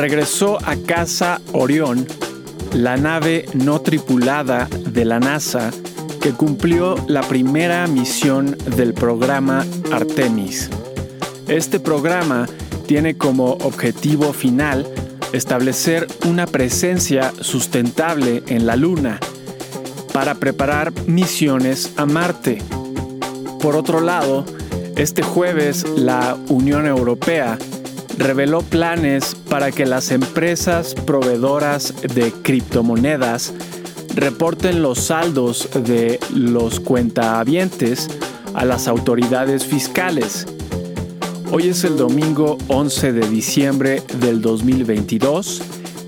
regresó a casa Orión, la nave no tripulada de la NASA que cumplió la primera misión del programa Artemis. Este programa tiene como objetivo final establecer una presencia sustentable en la Luna para preparar misiones a Marte. Por otro lado, este jueves la Unión Europea reveló planes para que las empresas proveedoras de criptomonedas reporten los saldos de los cuentahabientes a las autoridades fiscales. Hoy es el domingo 11 de diciembre del 2022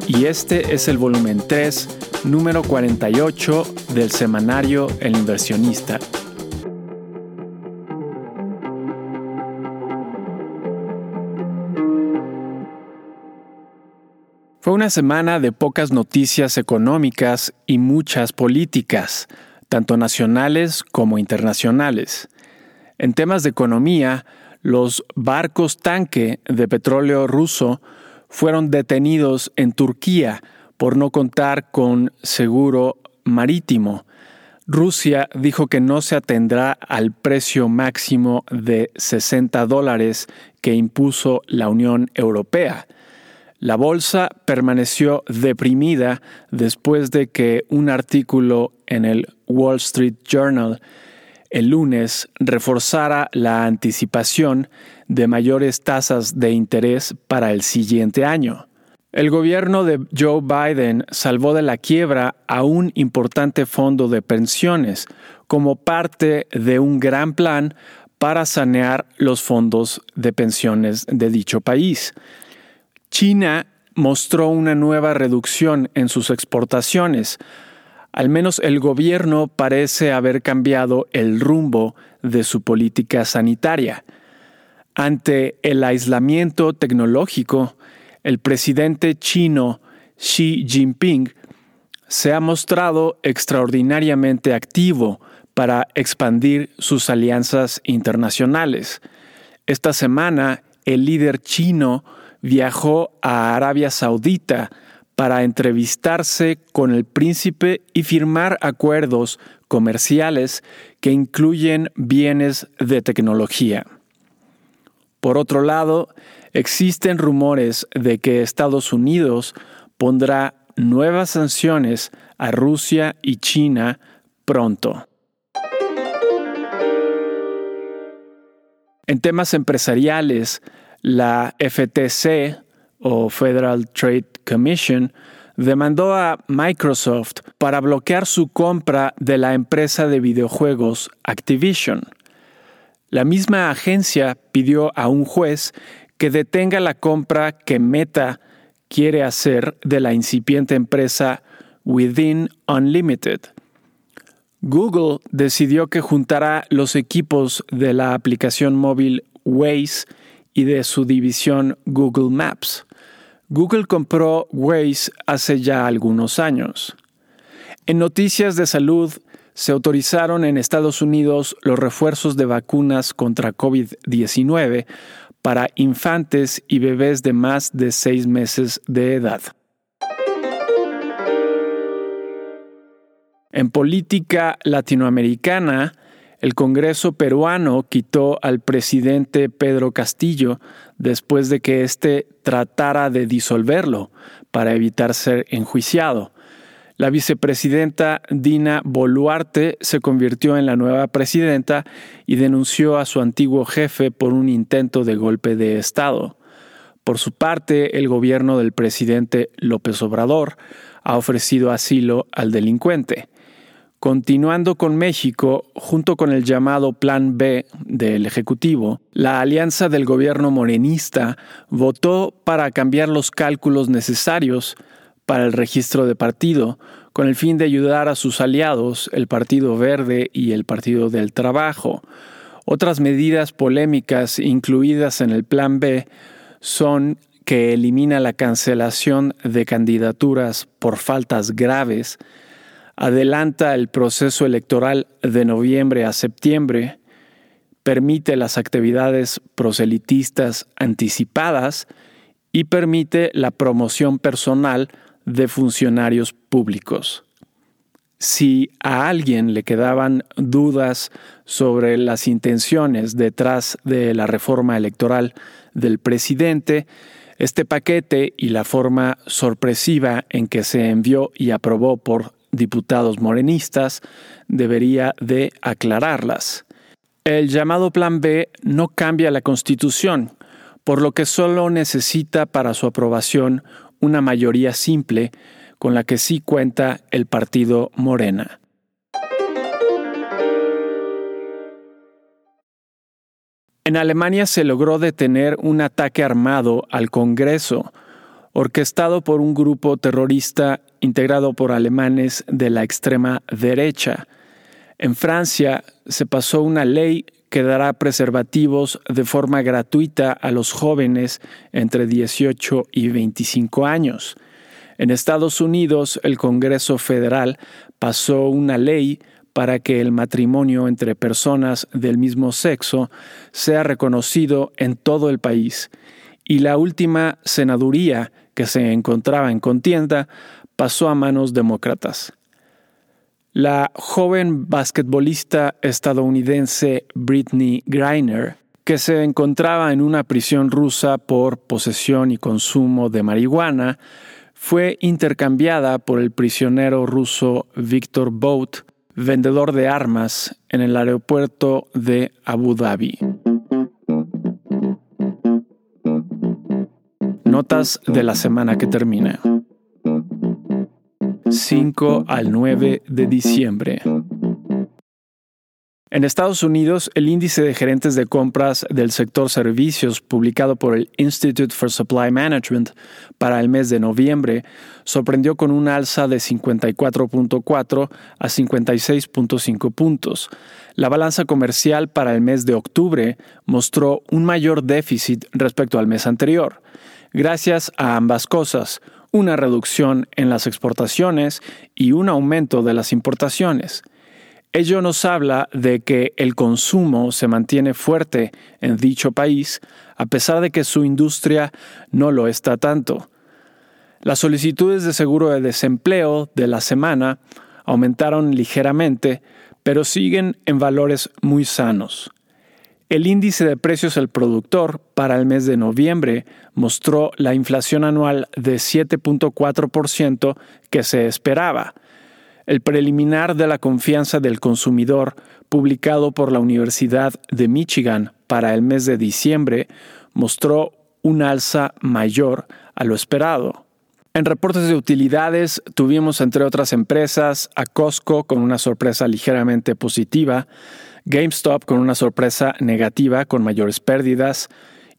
y este es el volumen 3, número 48 del semanario El inversionista. Fue una semana de pocas noticias económicas y muchas políticas, tanto nacionales como internacionales. En temas de economía, los barcos tanque de petróleo ruso fueron detenidos en Turquía por no contar con seguro marítimo. Rusia dijo que no se atendrá al precio máximo de 60 dólares que impuso la Unión Europea. La bolsa permaneció deprimida después de que un artículo en el Wall Street Journal el lunes reforzara la anticipación de mayores tasas de interés para el siguiente año. El gobierno de Joe Biden salvó de la quiebra a un importante fondo de pensiones como parte de un gran plan para sanear los fondos de pensiones de dicho país. China mostró una nueva reducción en sus exportaciones. Al menos el gobierno parece haber cambiado el rumbo de su política sanitaria. Ante el aislamiento tecnológico, el presidente chino Xi Jinping se ha mostrado extraordinariamente activo para expandir sus alianzas internacionales. Esta semana, el líder chino viajó a Arabia Saudita para entrevistarse con el príncipe y firmar acuerdos comerciales que incluyen bienes de tecnología. Por otro lado, existen rumores de que Estados Unidos pondrá nuevas sanciones a Rusia y China pronto. En temas empresariales, la FTC o Federal Trade Commission demandó a Microsoft para bloquear su compra de la empresa de videojuegos Activision. La misma agencia pidió a un juez que detenga la compra que Meta quiere hacer de la incipiente empresa Within Unlimited. Google decidió que juntará los equipos de la aplicación móvil Waze y de su división Google Maps. Google compró Waze hace ya algunos años. En noticias de salud, se autorizaron en Estados Unidos los refuerzos de vacunas contra COVID-19 para infantes y bebés de más de seis meses de edad. En política latinoamericana, el Congreso peruano quitó al presidente Pedro Castillo después de que éste tratara de disolverlo para evitar ser enjuiciado. La vicepresidenta Dina Boluarte se convirtió en la nueva presidenta y denunció a su antiguo jefe por un intento de golpe de Estado. Por su parte, el gobierno del presidente López Obrador ha ofrecido asilo al delincuente. Continuando con México, junto con el llamado Plan B del Ejecutivo, la alianza del gobierno morenista votó para cambiar los cálculos necesarios para el registro de partido, con el fin de ayudar a sus aliados, el Partido Verde y el Partido del Trabajo. Otras medidas polémicas incluidas en el Plan B son que elimina la cancelación de candidaturas por faltas graves, adelanta el proceso electoral de noviembre a septiembre, permite las actividades proselitistas anticipadas y permite la promoción personal de funcionarios públicos. Si a alguien le quedaban dudas sobre las intenciones detrás de la reforma electoral del presidente, este paquete y la forma sorpresiva en que se envió y aprobó por diputados morenistas debería de aclararlas. El llamado Plan B no cambia la Constitución, por lo que solo necesita para su aprobación una mayoría simple con la que sí cuenta el partido Morena. En Alemania se logró detener un ataque armado al Congreso, orquestado por un grupo terrorista integrado por alemanes de la extrema derecha. En Francia se pasó una ley que dará preservativos de forma gratuita a los jóvenes entre 18 y 25 años. En Estados Unidos, el Congreso Federal pasó una ley para que el matrimonio entre personas del mismo sexo sea reconocido en todo el país, y la última senaduría que se encontraba en contienda pasó a manos demócratas. La joven basquetbolista estadounidense Britney Griner, que se encontraba en una prisión rusa por posesión y consumo de marihuana, fue intercambiada por el prisionero ruso Viktor Bout, vendedor de armas en el aeropuerto de Abu Dhabi. Notas de la semana que termina. 5 al 9 de diciembre. En Estados Unidos, el índice de gerentes de compras del sector servicios publicado por el Institute for Supply Management para el mes de noviembre sorprendió con un alza de 54.4 a 56.5 puntos. La balanza comercial para el mes de octubre mostró un mayor déficit respecto al mes anterior. Gracias a ambas cosas, una reducción en las exportaciones y un aumento de las importaciones. Ello nos habla de que el consumo se mantiene fuerte en dicho país, a pesar de que su industria no lo está tanto. Las solicitudes de seguro de desempleo de la semana aumentaron ligeramente, pero siguen en valores muy sanos. El índice de precios al productor para el mes de noviembre mostró la inflación anual de 7.4% que se esperaba, el preliminar de la confianza del consumidor, publicado por la Universidad de Michigan para el mes de diciembre, mostró un alza mayor a lo esperado. En reportes de utilidades tuvimos entre otras empresas a Costco con una sorpresa ligeramente positiva, GameStop con una sorpresa negativa con mayores pérdidas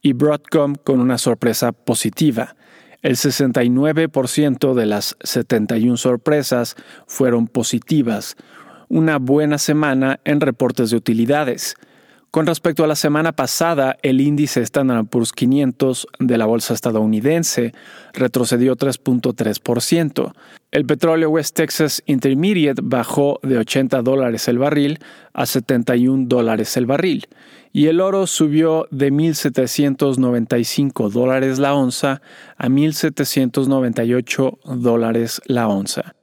y Broadcom con una sorpresa positiva. El 69% de las 71 sorpresas fueron positivas. Una buena semana en reportes de utilidades. Con respecto a la semana pasada, el índice Standard Poor's 500 de la bolsa estadounidense retrocedió 3.3%. El petróleo West Texas Intermediate bajó de 80 dólares el barril a 71 dólares el barril y el oro subió de 1.795 dólares la onza a 1.798 dólares la onza.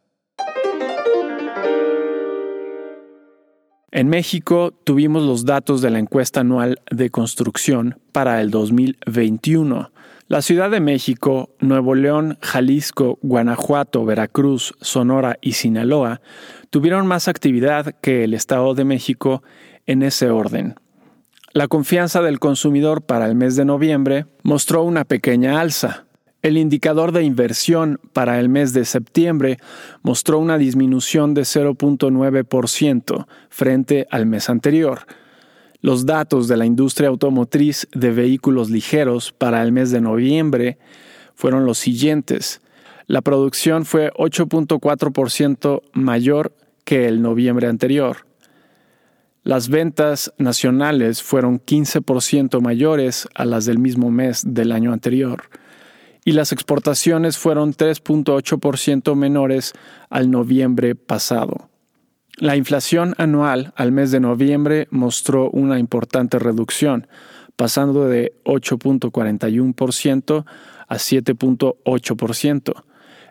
En México tuvimos los datos de la encuesta anual de construcción para el 2021. La Ciudad de México, Nuevo León, Jalisco, Guanajuato, Veracruz, Sonora y Sinaloa tuvieron más actividad que el Estado de México en ese orden. La confianza del consumidor para el mes de noviembre mostró una pequeña alza. El indicador de inversión para el mes de septiembre mostró una disminución de 0.9% frente al mes anterior. Los datos de la industria automotriz de vehículos ligeros para el mes de noviembre fueron los siguientes. La producción fue 8.4% mayor que el noviembre anterior. Las ventas nacionales fueron 15% mayores a las del mismo mes del año anterior y las exportaciones fueron 3.8% menores al noviembre pasado. La inflación anual al mes de noviembre mostró una importante reducción, pasando de 8.41% a 7.8%.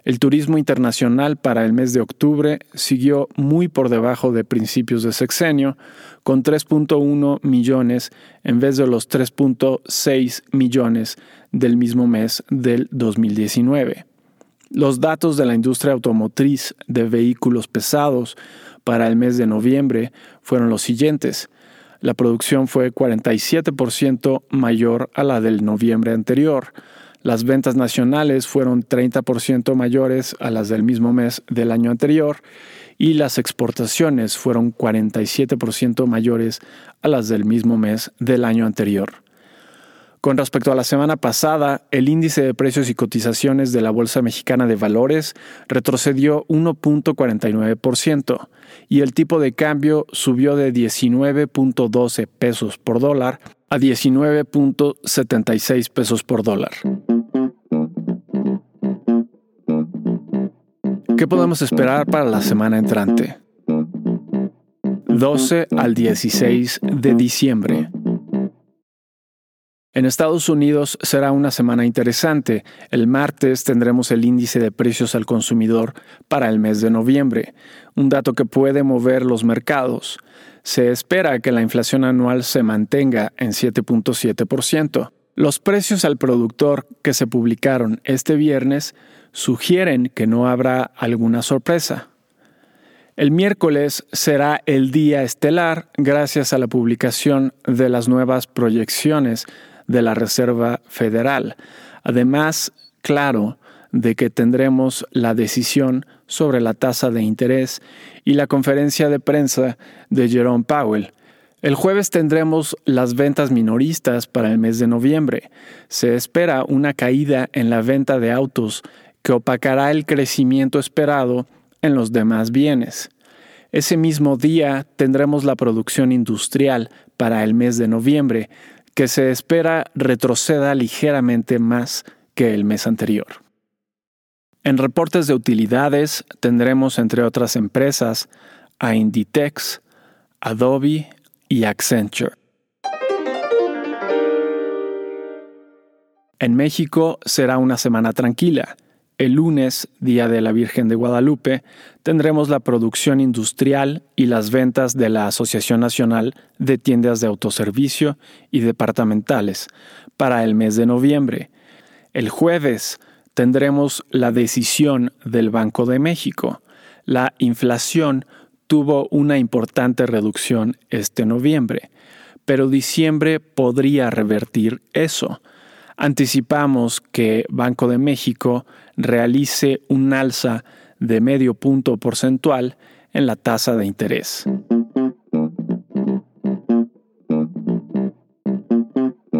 El turismo internacional para el mes de octubre siguió muy por debajo de principios de sexenio, con 3.1 millones en vez de los 3.6 millones del mismo mes del 2019. Los datos de la industria automotriz de vehículos pesados para el mes de noviembre fueron los siguientes. La producción fue 47% mayor a la del noviembre anterior. Las ventas nacionales fueron 30% mayores a las del mismo mes del año anterior y las exportaciones fueron 47% mayores a las del mismo mes del año anterior. Con respecto a la semana pasada, el índice de precios y cotizaciones de la Bolsa Mexicana de Valores retrocedió 1.49% y el tipo de cambio subió de 19.12 pesos por dólar a 19.76 pesos por dólar. ¿Qué podemos esperar para la semana entrante? 12 al 16 de diciembre. En Estados Unidos será una semana interesante. El martes tendremos el índice de precios al consumidor para el mes de noviembre, un dato que puede mover los mercados. Se espera que la inflación anual se mantenga en 7.7%. Los precios al productor que se publicaron este viernes sugieren que no habrá alguna sorpresa. El miércoles será el día estelar gracias a la publicación de las nuevas proyecciones de la Reserva Federal. Además, claro, de que tendremos la decisión sobre la tasa de interés y la conferencia de prensa de Jerome Powell. El jueves tendremos las ventas minoristas para el mes de noviembre. Se espera una caída en la venta de autos que opacará el crecimiento esperado en los demás bienes. Ese mismo día tendremos la producción industrial para el mes de noviembre, que se espera retroceda ligeramente más que el mes anterior. En reportes de utilidades tendremos, entre otras empresas, a Inditex, Adobe y Accenture. En México será una semana tranquila. El lunes, Día de la Virgen de Guadalupe, tendremos la producción industrial y las ventas de la Asociación Nacional de Tiendas de Autoservicio y Departamentales para el mes de noviembre. El jueves tendremos la decisión del Banco de México. La inflación tuvo una importante reducción este noviembre, pero diciembre podría revertir eso. Anticipamos que Banco de México realice un alza de medio punto porcentual en la tasa de interés.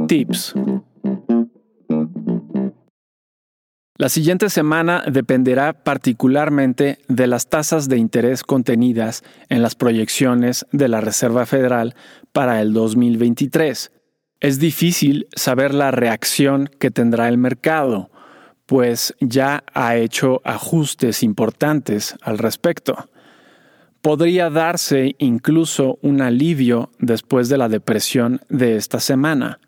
Tips. La siguiente semana dependerá particularmente de las tasas de interés contenidas en las proyecciones de la Reserva Federal para el 2023. Es difícil saber la reacción que tendrá el mercado pues ya ha hecho ajustes importantes al respecto. Podría darse incluso un alivio después de la depresión de esta semana.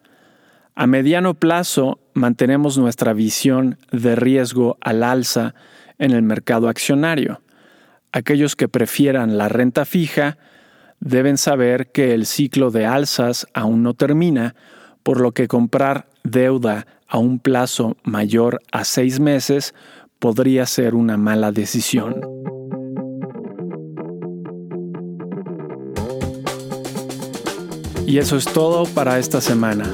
A mediano plazo mantenemos nuestra visión de riesgo al alza en el mercado accionario. Aquellos que prefieran la renta fija deben saber que el ciclo de alzas aún no termina, por lo que comprar deuda a un plazo mayor a seis meses podría ser una mala decisión. Y eso es todo para esta semana.